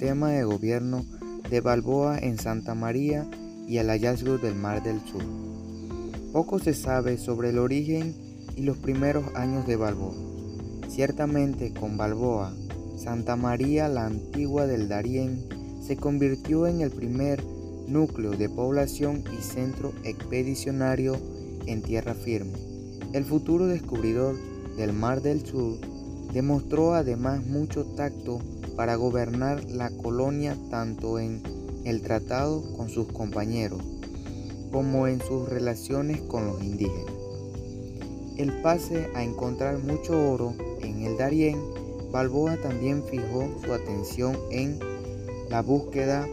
sistema de gobierno de Balboa en Santa María y el hallazgo del Mar del Sur. Poco se sabe sobre el origen y los primeros años de Balboa. Ciertamente con Balboa, Santa María la Antigua del Darién se convirtió en el primer núcleo de población y centro expedicionario en tierra firme. El futuro descubridor del Mar del Sur demostró además mucho tacto para gobernar la colonia tanto en el tratado con sus compañeros como en sus relaciones con los indígenas. El pase a encontrar mucho oro en el Darién, Balboa también fijó su atención en la búsqueda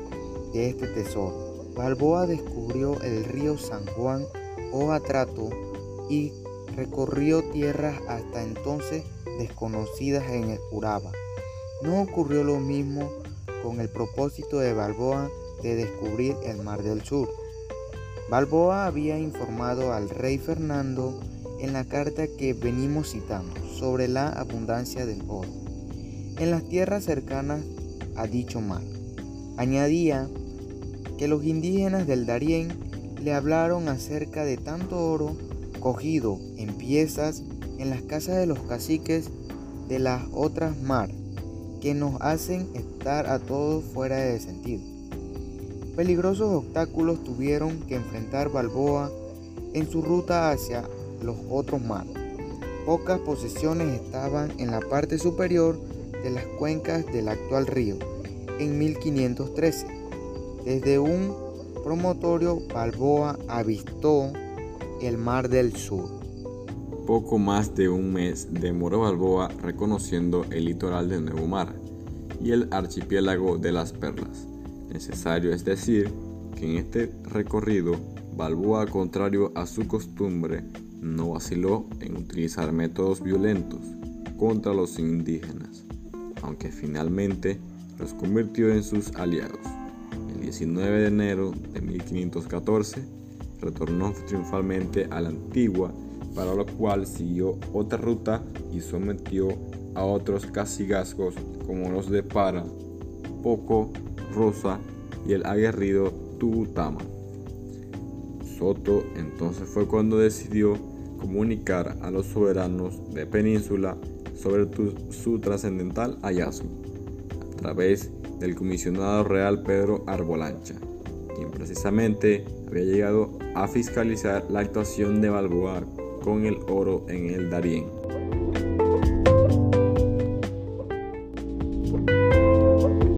de este tesoro. Balboa descubrió el río San Juan o Atrato y recorrió tierras hasta entonces desconocidas en el Uraba. No ocurrió lo mismo con el propósito de Balboa de descubrir el Mar del Sur. Balboa había informado al rey Fernando en la carta que venimos citando sobre la abundancia del oro en las tierras cercanas a dicho mar. Añadía que los indígenas del Darién le hablaron acerca de tanto oro cogido en piezas en las casas de los caciques de las otras mar que nos hacen estar a todos fuera de sentido. Peligrosos obstáculos tuvieron que enfrentar Balboa en su ruta hacia los otros mares. Pocas posesiones estaban en la parte superior de las cuencas del actual río en 1513. Desde un promotorio Balboa avistó el Mar del Sur. Poco más de un mes demoró Balboa reconociendo el litoral de Nuevo Mar y el archipiélago de las Perlas. Necesario es decir que en este recorrido Balboa, contrario a su costumbre, no vaciló en utilizar métodos violentos contra los indígenas, aunque finalmente los convirtió en sus aliados. El 19 de enero de 1514 retornó triunfalmente a la antigua, para lo cual siguió otra ruta y sometió a otros cacigazgos como los de Para, Poco, Rosa y el aguerrido Tubutama. Soto entonces fue cuando decidió comunicar a los soberanos de Península sobre su trascendental hallazgo, a través del comisionado real Pedro Arbolancha, quien precisamente había llegado a fiscalizar la actuación de Balboa con el oro en el Darién.